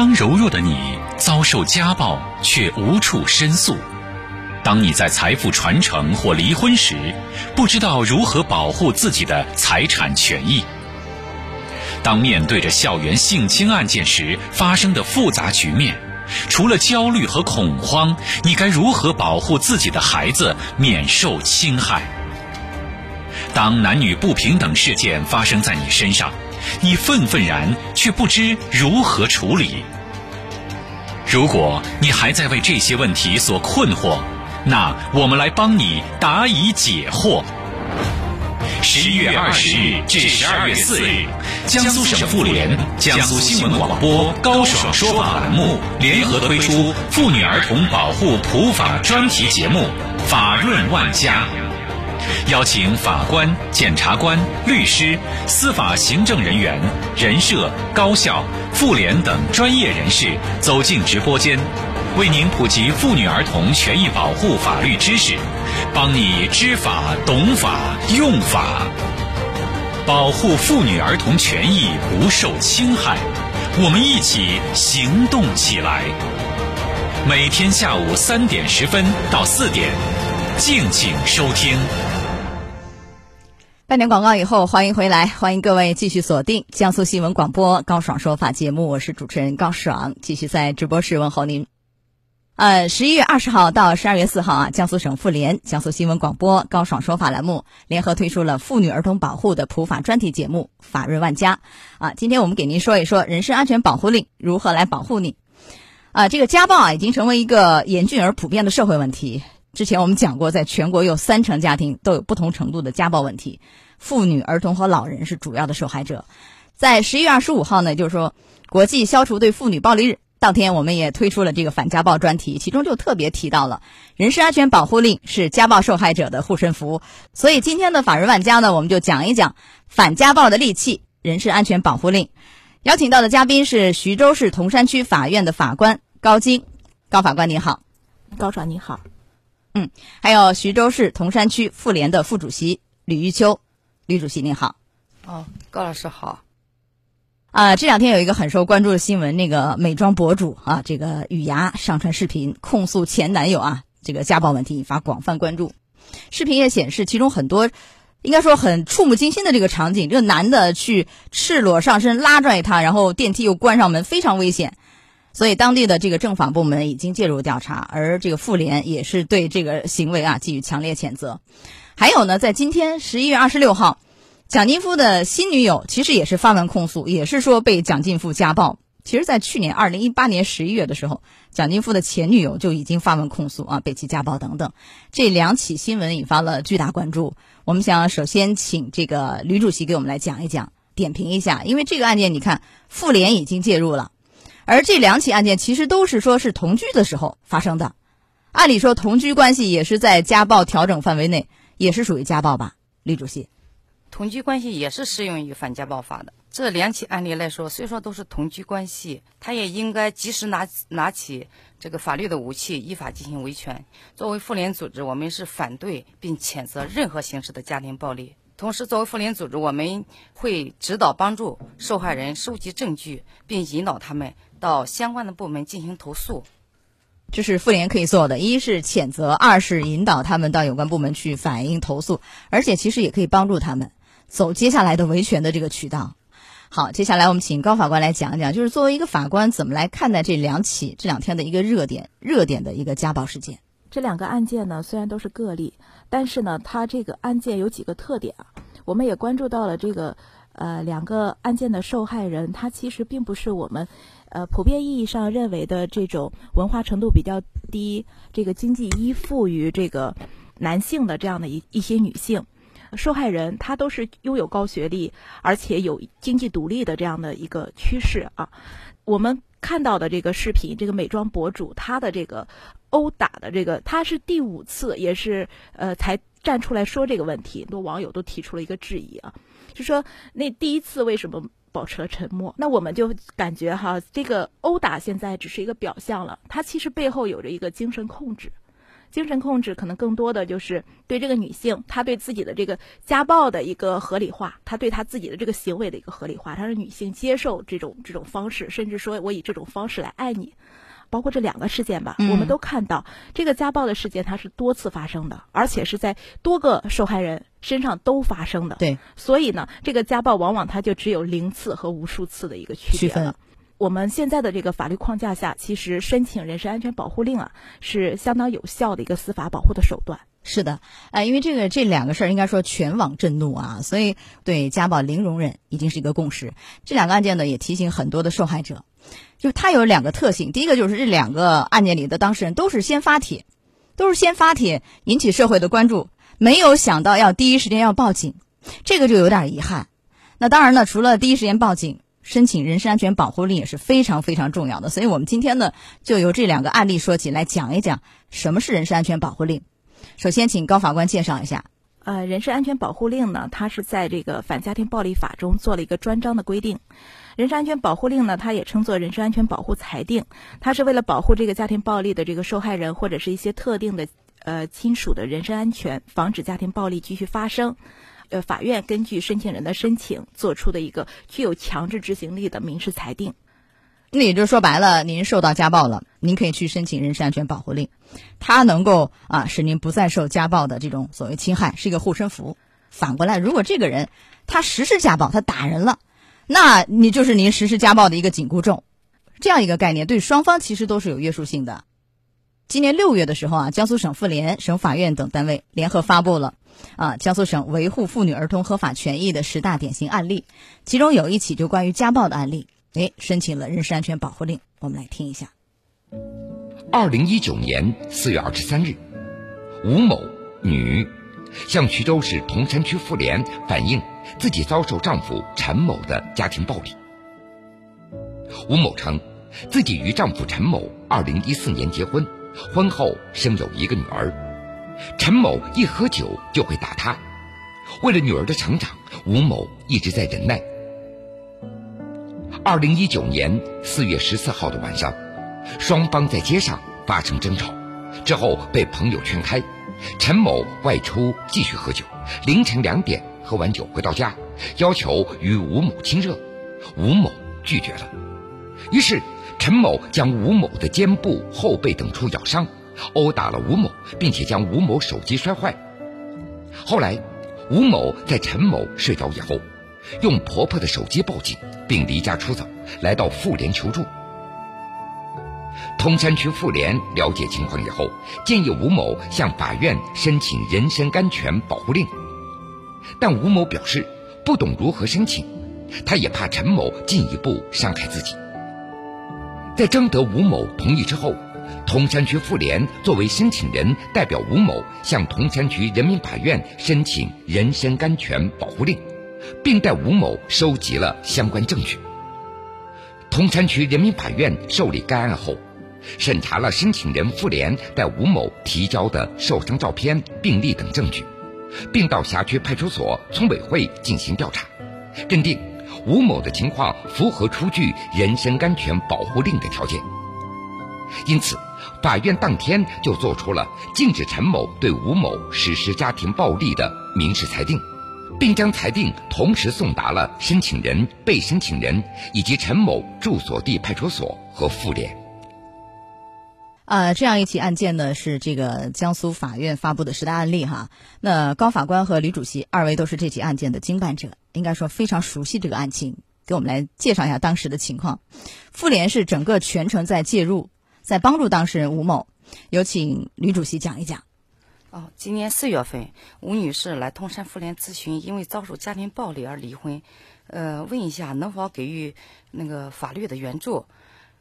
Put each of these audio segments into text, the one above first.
当柔弱的你遭受家暴却无处申诉，当你在财富传承或离婚时不知道如何保护自己的财产权益，当面对着校园性侵案件时发生的复杂局面，除了焦虑和恐慌，你该如何保护自己的孩子免受侵害？当男女不平等事件发生在你身上。你愤愤然，却不知如何处理。如果你还在为这些问题所困惑，那我们来帮你答疑解惑。十一月二十日至十二月四日，江苏省妇联、江苏新闻广播高爽说法栏目联合推出妇女儿童保护普法专题节目《法润万家》。邀请法官、检察官、律师、司法行政人员、人社、高校、妇联等专业人士走进直播间，为您普及妇女儿童权益保护法律知识，帮你知法、懂法、用法，保护妇女儿童权益不受侵害。我们一起行动起来。每天下午三点十分到四点，敬请收听。半点广告以后，欢迎回来，欢迎各位继续锁定江苏新闻广播高爽说法节目，我是主持人高爽，继续在直播室问候您。呃，十一月二十号到十二月四号啊，江苏省妇联、江苏新闻广播高爽说法栏目联合推出了妇女儿童保护的普法专题节目《法润万家》啊，今天我们给您说一说人身安全保护令如何来保护你。啊，这个家暴啊，已经成为一个严峻而普遍的社会问题。之前我们讲过，在全国有三成家庭都有不同程度的家暴问题，妇女、儿童和老人是主要的受害者。在十一月二十五号呢，就是说国际消除对妇女暴力日当天，我们也推出了这个反家暴专题，其中就特别提到了人身安全保护令是家暴受害者的护身符。所以今天的法人万家呢，我们就讲一讲反家暴的利器——人身安全保护令。邀请到的嘉宾是徐州市铜山区法院的法官高晶，高法官您好，高爽你好。嗯，还有徐州市铜山区妇联的副主席吕玉秋，吕主席您好。哦，高老师好。啊，这两天有一个很受关注的新闻，那个美妆博主啊，这个雨芽上传视频控诉前男友啊，这个家暴问题引发广泛关注。视频也显示，其中很多应该说很触目惊心的这个场景，这个男的去赤裸上身拉拽她，然后电梯又关上门，非常危险。所以，当地的这个政法部门已经介入调查，而这个妇联也是对这个行为啊给予强烈谴责。还有呢，在今天十一月二十六号，蒋劲夫的新女友其实也是发文控诉，也是说被蒋劲夫家暴。其实，在去年二零一八年十一月的时候，蒋劲夫的前女友就已经发文控诉啊，被其家暴等等。这两起新闻引发了巨大关注。我们想首先请这个吕主席给我们来讲一讲、点评一下，因为这个案件，你看妇联已经介入了。而这两起案件其实都是说是同居的时候发生的，按理说同居关系也是在家暴调整范围内，也是属于家暴吧？李主席，同居关系也是适用于反家暴法的。这两起案例来说，虽说都是同居关系，他也应该及时拿拿起这个法律的武器，依法进行维权。作为妇联组织，我们是反对并谴责任何形式的家庭暴力。同时，作为妇联组织，我们会指导帮助受害人收集证据，并引导他们到相关的部门进行投诉。这是妇联可以做的：一是谴责，二是引导他们到有关部门去反映投诉，而且其实也可以帮助他们走接下来的维权的这个渠道。好，接下来我们请高法官来讲一讲，就是作为一个法官，怎么来看待这两起这两天的一个热点、热点的一个家暴事件。这两个案件呢，虽然都是个例，但是呢，它这个案件有几个特点啊。我们也关注到了这个，呃，两个案件的受害人，他其实并不是我们，呃，普遍意义上认为的这种文化程度比较低、这个经济依附于这个男性的这样的一一些女性。受害人她都是拥有高学历，而且有经济独立的这样的一个趋势啊。我们看到的这个视频，这个美妆博主他的这个。殴打的这个，他是第五次，也是呃才站出来说这个问题，很多网友都提出了一个质疑啊，就说那第一次为什么保持了沉默？那我们就感觉哈，这个殴打现在只是一个表象了，他其实背后有着一个精神控制，精神控制可能更多的就是对这个女性，她对自己的这个家暴的一个合理化，她对她自己的这个行为的一个合理化，她让女性接受这种这种方式，甚至说我以这种方式来爱你。包括这两个事件吧，我们都看到这个家暴的事件它是多次发生的，而且是在多个受害人身上都发生的。对，所以呢，这个家暴往往它就只有零次和无数次的一个区别了。我们现在的这个法律框架下，其实申请人身安全保护令啊，是相当有效的一个司法保护的手段。是的，呃，因为这个这两个事儿应该说全网震怒啊，所以对家暴零容忍已经是一个共识。这两个案件呢，也提醒很多的受害者，就它有两个特性。第一个就是这两个案件里的当事人都是先发帖，都是先发帖引起社会的关注，没有想到要第一时间要报警，这个就有点遗憾。那当然呢，除了第一时间报警。申请人身安全保护令也是非常非常重要的，所以我们今天呢就由这两个案例说起来讲一讲什么是人身安全保护令。首先，请高法官介绍一下。呃，人身安全保护令呢，它是在这个反家庭暴力法中做了一个专章的规定。人身安全保护令呢，它也称作人身安全保护裁定，它是为了保护这个家庭暴力的这个受害人或者是一些特定的呃亲属的人身安全，防止家庭暴力继续发生。呃，法院根据申请人的申请做出的一个具有强制执行力的民事裁定。那也就是说白了，您受到家暴了，您可以去申请人身安全保护令，它能够啊使您不再受家暴的这种所谓侵害，是一个护身符。反过来，如果这个人他实施家暴，他打人了，那你就是您实施家暴的一个紧箍咒。这样一个概念对双方其实都是有约束性的。今年六月的时候啊，江苏省妇联、省法院等单位联合发布了啊江苏省维护妇女儿童合法权益的十大典型案例，其中有一起就关于家暴的案例，哎，申请了人身安全保护令。我们来听一下。二零一九年四月二十三日，吴某，女，向徐州市铜山区妇联反映自己遭受丈夫陈某的家庭暴力。吴某称，自己与丈夫陈某二零一四年结婚。婚后生有一个女儿，陈某一喝酒就会打她。为了女儿的成长，吴某一直在忍耐。二零一九年四月十四号的晚上，双方在街上发生争吵，之后被朋友劝开，陈某外出继续喝酒，凌晨两点喝完酒回到家，要求与吴某亲热，吴某拒绝了，于是。陈某将吴某的肩部、后背等处咬伤，殴打了吴某，并且将吴某手机摔坏。后来，吴某在陈某睡着以后，用婆婆的手机报警，并离家出走，来到妇联求助。通山区妇联了解情况以后，建议吴某向法院申请人身安全保护令，但吴某表示不懂如何申请，他也怕陈某进一步伤害自己。在征得吴某同意之后，铜山区妇联作为申请人，代表吴某向铜山区人民法院申请人身安全保护令，并代吴某收集了相关证据。铜山区人民法院受理该案后，审查了申请人妇联代吴某提交的受伤照片、病历等证据，并到辖区派出所、村委会进行调查，认定。吴某的情况符合出具人身安全保护令的条件，因此，法院当天就作出了禁止陈某对吴某实施家庭暴力的民事裁定，并将裁定同时送达了申请人、被申请人以及陈某住所地派出所和妇联。呃，这样一起案件呢，是这个江苏法院发布的十大案例哈。那高法官和吕主席二位都是这起案件的经办者，应该说非常熟悉这个案情，给我们来介绍一下当时的情况。妇联是整个全程在介入，在帮助当事人吴某。有请吕主席讲一讲。哦，今年四月份，吴女士来通山妇联咨询，因为遭受家庭暴力而离婚，呃，问一下能否给予那个法律的援助。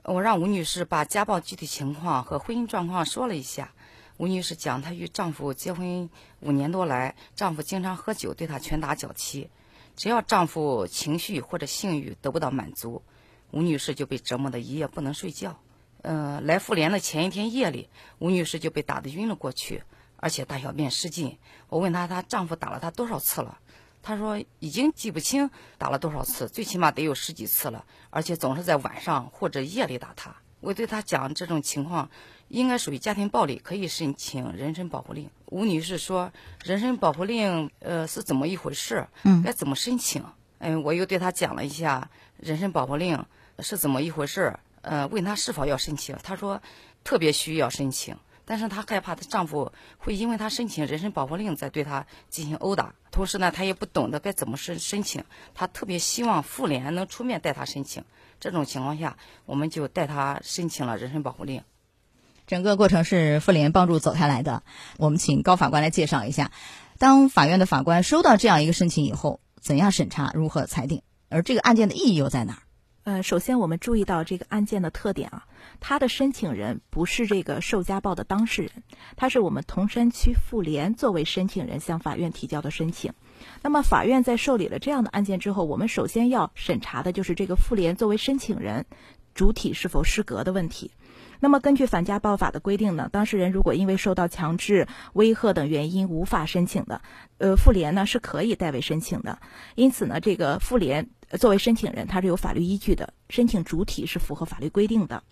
我让吴女士把家暴具体情况和婚姻状况说了一下。吴女士讲，她与丈夫结婚五年多来，丈夫经常喝酒，对她拳打脚踢。只要丈夫情绪或者性欲得不到满足，吴女士就被折磨的一夜不能睡觉。呃，来妇联的前一天夜里，吴女士就被打得晕了过去，而且大小便失禁。我问她，她丈夫打了她多少次了？她说已经记不清打了多少次，最起码得有十几次了，而且总是在晚上或者夜里打他。我对他讲这种情况应该属于家庭暴力，可以申请人身保护令。吴女士说，人身保护令呃是怎么一回事？嗯该怎么申请？嗯，我又对他讲了一下人身保护令是怎么一回事，呃，问他是否要申请，他说特别需要申请，但是她害怕她丈夫会因为她申请人身保护令再对她进行殴打，同时呢，她也不懂得该怎么申申请，她特别希望妇联能出面带她申请。这种情况下，我们就带她申请了人身保护令。整个过程是妇联帮助走下来的。我们请高法官来介绍一下，当法院的法官收到这样一个申请以后，怎样审查，如何裁定，而这个案件的意义又在哪儿？呃，首先我们注意到这个案件的特点啊，他的申请人不是这个受家暴的当事人，他是我们铜山区妇联作为申请人向法院提交的申请。那么法院在受理了这样的案件之后，我们首先要审查的就是这个妇联作为申请人主体是否适格的问题。那么根据反家暴法的规定呢，当事人如果因为受到强制、威吓等原因无法申请的，呃，妇联呢是可以代为申请的。因此呢，这个妇联作为申请人，它是有法律依据的，申请主体是符合法律规定的。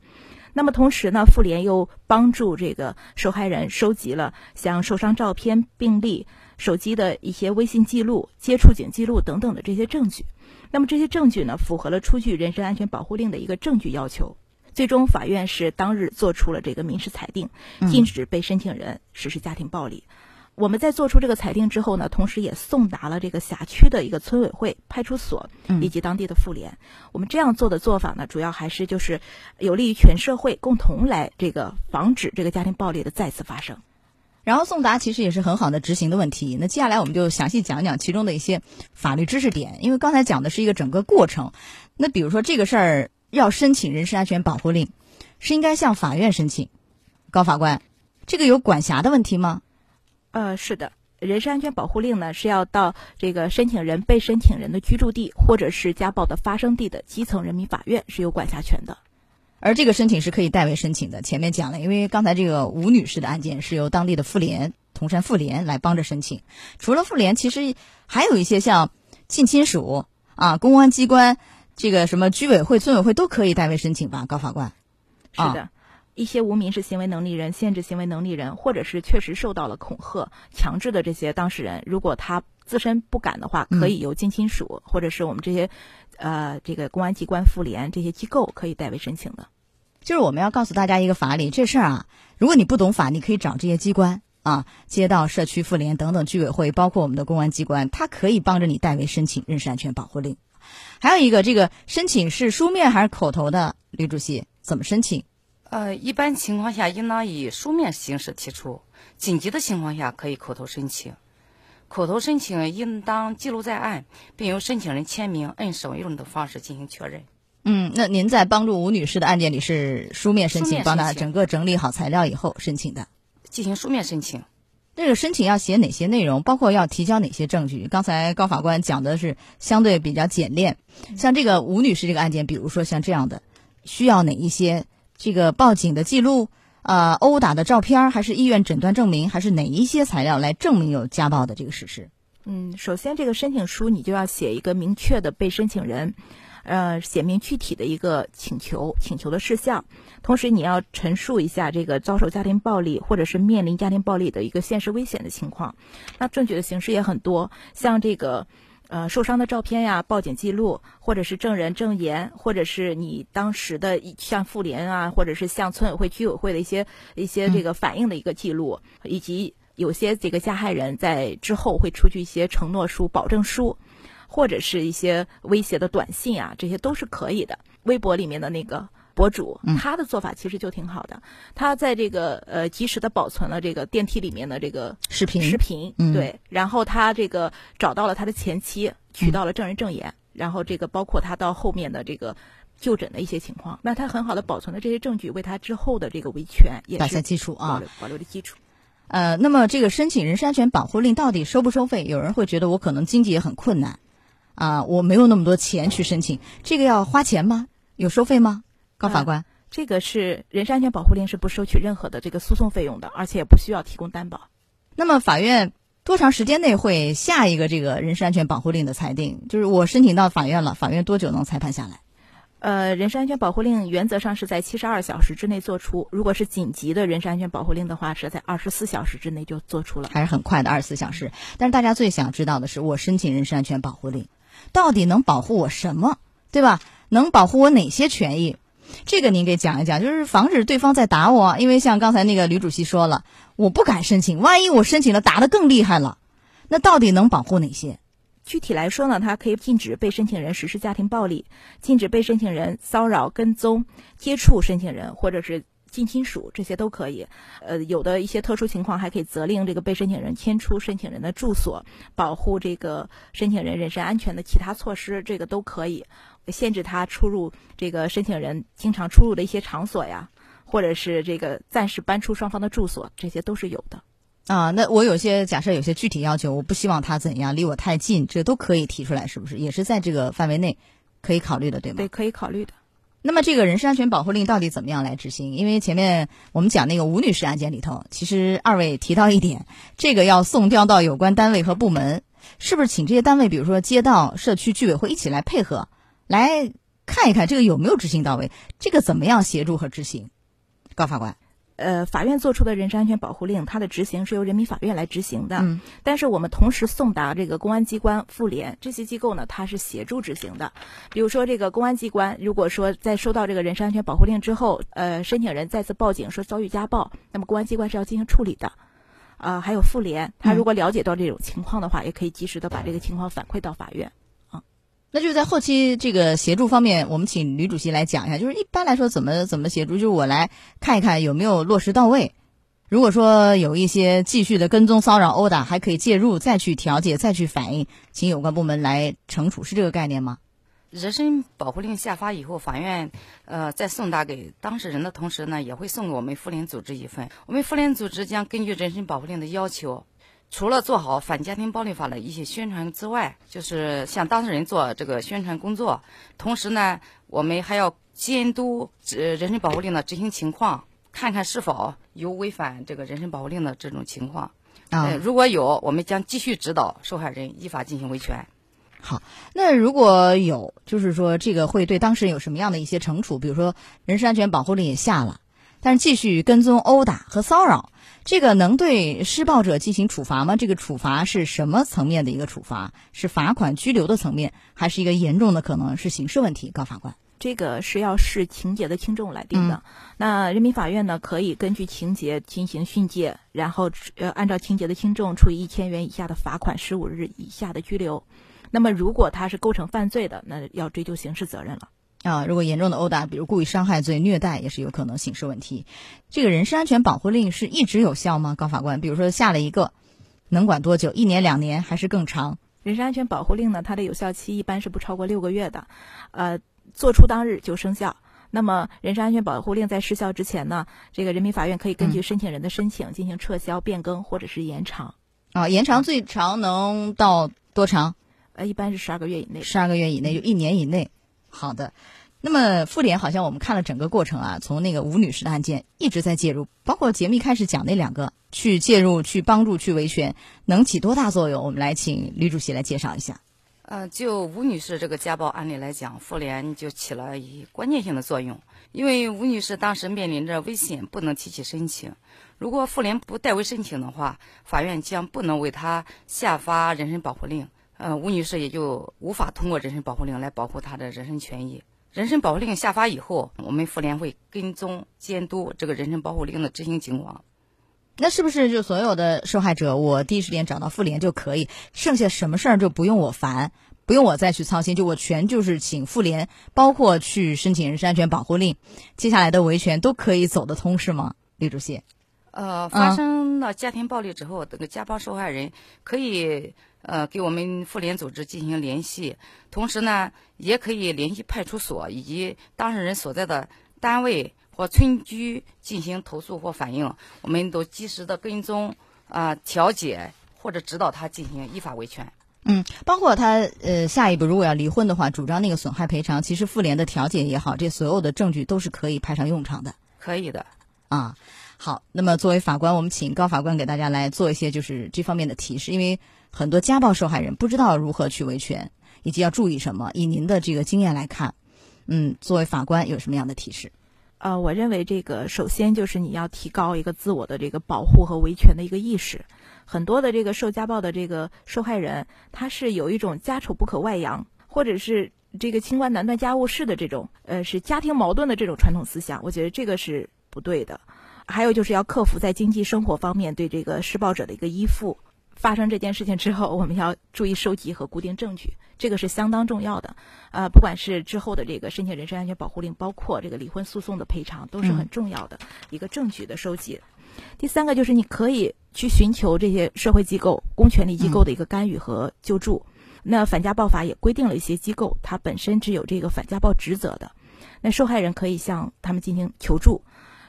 那么同时呢，妇联又帮助这个受害人收集了像受伤照片、病历、手机的一些微信记录、接触警记录等等的这些证据。那么这些证据呢，符合了出具人身安全保护令的一个证据要求。最终，法院是当日做出了这个民事裁定，禁止被申请人实施家庭暴力。我们在做出这个裁定之后呢，同时也送达了这个辖区的一个村委会、派出所以及当地的妇联。我们这样做的做法呢，主要还是就是有利于全社会共同来这个防止这个家庭暴力的再次发生。然后送达其实也是很好的执行的问题。那接下来我们就详细讲讲其中的一些法律知识点，因为刚才讲的是一个整个过程。那比如说这个事儿要申请人身安全保护令，是应该向法院申请。高法官，这个有管辖的问题吗？呃，是的，人身安全保护令呢是要到这个申请人、被申请人的居住地或者是家暴的发生地的基层人民法院是有管辖权的。而这个申请是可以代为申请的。前面讲了，因为刚才这个吴女士的案件是由当地的妇联、铜山妇联来帮着申请。除了妇联，其实还有一些像近亲属啊、公安机关、这个什么居委会、村委会都可以代为申请吧？高法官。是的，一些无民事行为能力人、限制行为能力人，或者是确实受到了恐吓、强制的这些当事人，如果他自身不敢的话，可以由近亲属、或者是我们这些呃这个公安机关、妇联这些机构可以代为申请的。就是我们要告诉大家一个法理，这事儿啊，如果你不懂法，你可以找这些机关啊，街道、社区妇联等等居委会，包括我们的公安机关，他可以帮着你代为申请人身安全保护令。还有一个，这个申请是书面还是口头的？吕主席怎么申请？呃，一般情况下应当以书面形式提出，紧急的情况下可以口头申请。口头申请应当记录在案，并由申请人签名、按手印的方式进行确认。嗯，那您在帮助吴女士的案件里是书面申请，书面申请帮她整个整理好材料以后申请的。进行书面申请。这个申请要写哪些内容，包括要提交哪些证据？刚才高法官讲的是相对比较简练，像这个吴女士这个案件，比如说像这样的，需要哪一些？这个报警的记录，呃，殴打的照片，还是医院诊断证明，还是哪一些材料来证明有家暴的这个事实？嗯，首先这个申请书你就要写一个明确的被申请人，呃，写明具体的一个请求，请求的事项，同时你要陈述一下这个遭受家庭暴力或者是面临家庭暴力的一个现实危险的情况。那证据的形式也很多，像这个。呃，受伤的照片呀，报警记录，或者是证人证言，或者是你当时的像妇联啊，或者是像村委会、居委会的一些一些这个反映的一个记录，以及有些这个加害人在之后会出具一些承诺书、保证书，或者是一些威胁的短信啊，这些都是可以的。微博里面的那个。博主他的做法其实就挺好的，他在这个呃及时的保存了这个电梯里面的这个视频视频，对，然后他这个找到了他的前妻，取到了证人证言，然后这个包括他到后面的这个就诊的一些情况，那他很好的保存了这些证据，为他之后的这个维权也打下基础啊，保留保留的基础。呃，那么这个申请人身安全保护令到底收不收费？有人会觉得我可能经济也很困难啊，我没有那么多钱去申请，这个要花钱吗？有收费吗？高法官，这个是人身安全保护令是不收取任何的这个诉讼费用的，而且也不需要提供担保。那么法院多长时间内会下一个这个人身安全保护令的裁定？就是我申请到法院了，法院多久能裁判下来？呃，人身安全保护令原则上是在七十二小时之内做出，如果是紧急的人身安全保护令的话，是在二十四小时之内就做出了。还是很快的二十四小时。但是大家最想知道的是，我申请人身安全保护令，到底能保护我什么，对吧？能保护我哪些权益？这个您给讲一讲，就是防止对方再打我。因为像刚才那个吕主席说了，我不敢申请，万一我申请了打得更厉害了，那到底能保护哪些？具体来说呢，它可以禁止被申请人实施家庭暴力，禁止被申请人骚扰、跟踪、接触申请人或者是近亲属，这些都可以。呃，有的一些特殊情况还可以责令这个被申请人迁出申请人的住所，保护这个申请人人身安全的其他措施，这个都可以。限制他出入这个申请人经常出入的一些场所呀，或者是这个暂时搬出双方的住所，这些都是有的。啊，那我有些假设有些具体要求，我不希望他怎样，离我太近，这都可以提出来，是不是？也是在这个范围内可以考虑的，对吗？对，可以考虑的。那么这个人身安全保护令到底怎么样来执行？因为前面我们讲那个吴女士案件里头，其实二位提到一点，这个要送调到有关单位和部门，是不是请这些单位，比如说街道、社区、居委会一起来配合，来看一看这个有没有执行到位？这个怎么样协助和执行？高法官。呃，法院作出的人身安全保护令，它的执行是由人民法院来执行的。嗯，但是我们同时送达这个公安机关、妇联这些机构呢，它是协助执行的。比如说，这个公安机关如果说在收到这个人身安全保护令之后，呃，申请人再次报警说遭遇家暴，那么公安机关是要进行处理的。啊，还有妇联，他如果了解到这种情况的话，也可以及时的把这个情况反馈到法院。那就是在后期这个协助方面，我们请吕主席来讲一下。就是一般来说怎么怎么协助，就是我来看一看有没有落实到位。如果说有一些继续的跟踪、骚扰、殴打，还可以介入，再去调解，再去反映，请有关部门来惩处，是这个概念吗？人身保护令下发以后，法院呃在送达给当事人的同时呢，也会送给我们妇联组织一份。我们妇联组织将根据人身保护令的要求。除了做好反家庭暴力法的一些宣传之外，就是向当事人做这个宣传工作。同时呢，我们还要监督呃人身保护令的执行情况，看看是否有违反这个人身保护令的这种情况。啊，如果有，我们将继续指导受害人依法进行维权。好，那如果有，就是说这个会对当事人有什么样的一些惩处？比如说人身安全保护令也下了，但是继续跟踪、殴打和骚扰。这个能对施暴者进行处罚吗？这个处罚是什么层面的一个处罚？是罚款、拘留的层面，还是一个严重的可能是刑事问题？高法官，这个是要视情节的轻重来定的。那人民法院呢，可以根据情节进行训诫，然后呃按照情节的轻重处以一千元以下的罚款、十五日以下的拘留。那么如果他是构成犯罪的，那要追究刑事责任了。啊，如果严重的殴打，比如故意伤害罪、虐待，也是有可能刑事问题。这个人身安全保护令是一直有效吗？高法官，比如说下了一个，能管多久？一年、两年还是更长？人身安全保护令呢？它的有效期一般是不超过六个月的，呃，作出当日就生效。那么，人身安全保护令在失效之前呢，这个人民法院可以根据申请人的申请进行撤销、变更或者是延长。啊，延长最长能到多长？呃，一般是十二个月以内。十二个月以内，就一年以内。好的，那么妇联好像我们看了整个过程啊，从那个吴女士的案件一直在介入，包括节目一开始讲那两个去介入、去帮助、去维权，能起多大作用？我们来请吕主席来介绍一下。呃，就吴女士这个家暴案例来讲，妇联就起了一关键性的作用，因为吴女士当时面临着危险，不能提起申请。如果妇联不代为申请的话，法院将不能为她下发人身保护令。呃，吴女士也就无法通过人身保护令来保护她的人身权益。人身保护令下发以后，我们妇联会跟踪监督这个人身保护令的执行情况。那是不是就所有的受害者，我第一时间找到妇联就可以，剩下什么事儿就不用我烦，不用我再去操心，就我全就是请妇联，包括去申请人身安全保护令，接下来的维权都可以走得通，是吗，李主席？呃，发生了家庭暴力之后，这个家暴受害人可以。呃，给我们妇联组织进行联系，同时呢，也可以联系派出所以及当事人所在的单位或村居进行投诉或反映，我们都及时的跟踪啊调解或者指导他进行依法维权。嗯，包括他呃下一步如果要离婚的话，主张那个损害赔偿，其实妇联的调解也好，这所有的证据都是可以派上用场的。可以的啊。好，那么作为法官，我们请高法官给大家来做一些就是这方面的提示，因为。很多家暴受害人不知道如何去维权，以及要注意什么。以您的这个经验来看，嗯，作为法官有什么样的提示？呃，我认为这个首先就是你要提高一个自我的这个保护和维权的一个意识。很多的这个受家暴的这个受害人，他是有一种家丑不可外扬，或者是这个清官难断家务事的这种，呃，是家庭矛盾的这种传统思想。我觉得这个是不对的。还有就是要克服在经济生活方面对这个施暴者的一个依附。发生这件事情之后，我们要注意收集和固定证据，这个是相当重要的。呃，不管是之后的这个申请人身安全保护令，包括这个离婚诉讼的赔偿，都是很重要的一个证据的收集。第三个就是你可以去寻求这些社会机构、公权力机构的一个干预和救助。那反家暴法也规定了一些机构，它本身是有这个反家暴职责的。那受害人可以向他们进行求助。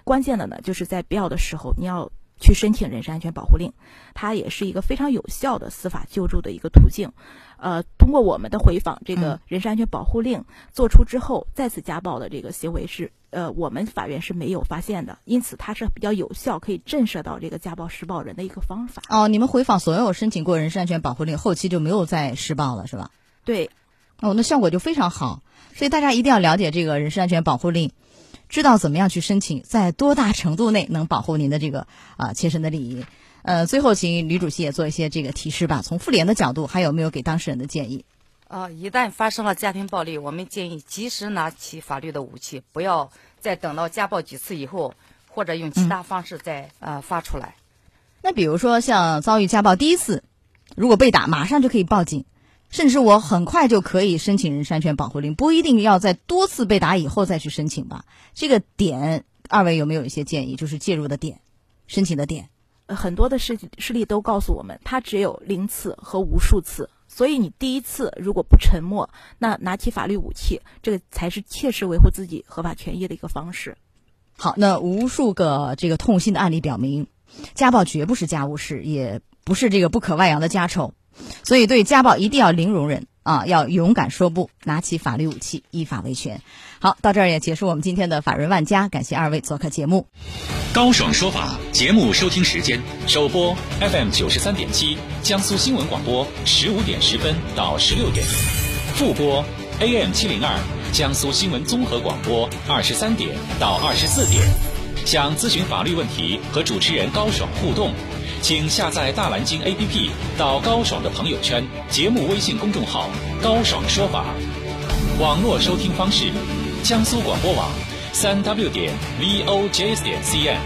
关键的呢，就是在必要的时候，你要。去申请人身安全保护令，它也是一个非常有效的司法救助的一个途径。呃，通过我们的回访，这个人身安全保护令做出之后，再次家暴的这个行为是，呃，我们法院是没有发现的，因此它是比较有效，可以震慑到这个家暴施暴人的一个方法。哦，你们回访所有申请过人身安全保护令，后期就没有再施暴了，是吧？对。哦，那效果就非常好，所以大家一定要了解这个人身安全保护令。知道怎么样去申请，在多大程度内能保护您的这个啊切身的利益？呃，最后请吕主席也做一些这个提示吧。从妇联的角度，还有没有给当事人的建议？呃，一旦发生了家庭暴力，我们建议及时拿起法律的武器，不要再等到家暴几次以后，或者用其他方式再呃发出来。那比如说像遭遇家暴第一次，如果被打，马上就可以报警。甚至我很快就可以申请人身安全保护令，不一定要在多次被打以后再去申请吧？这个点，二位有没有一些建议？就是介入的点，申请的点。很多的事事例都告诉我们，它只有零次和无数次。所以你第一次如果不沉默，那拿起法律武器，这个才是切实维护自己合法权益的一个方式。好，那无数个这个痛心的案例表明，家暴绝不是家务事，也不是这个不可外扬的家丑。所以，对家暴一定要零容忍啊！要勇敢说不，拿起法律武器，依法维权。好，到这儿也结束我们今天的法人万家，感谢二位做客节目。高爽说法节目收听时间：首播 FM 九十三点七，江苏新闻广播十五点十分到十六点；复播 AM 七零二，江苏新闻综合广播二十三点到二十四点。想咨询法律问题和主持人高爽互动。请下载大蓝鲸 APP，到高爽的朋友圈、节目微信公众号“高爽说法”。网络收听方式：江苏广播网，三 W 点 VOJS 点 CN。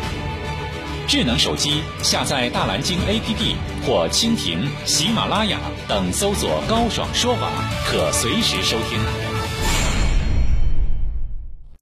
智能手机下载大蓝鲸 APP 或蜻蜓、喜马拉雅等，搜索“高爽说法”，可随时收听。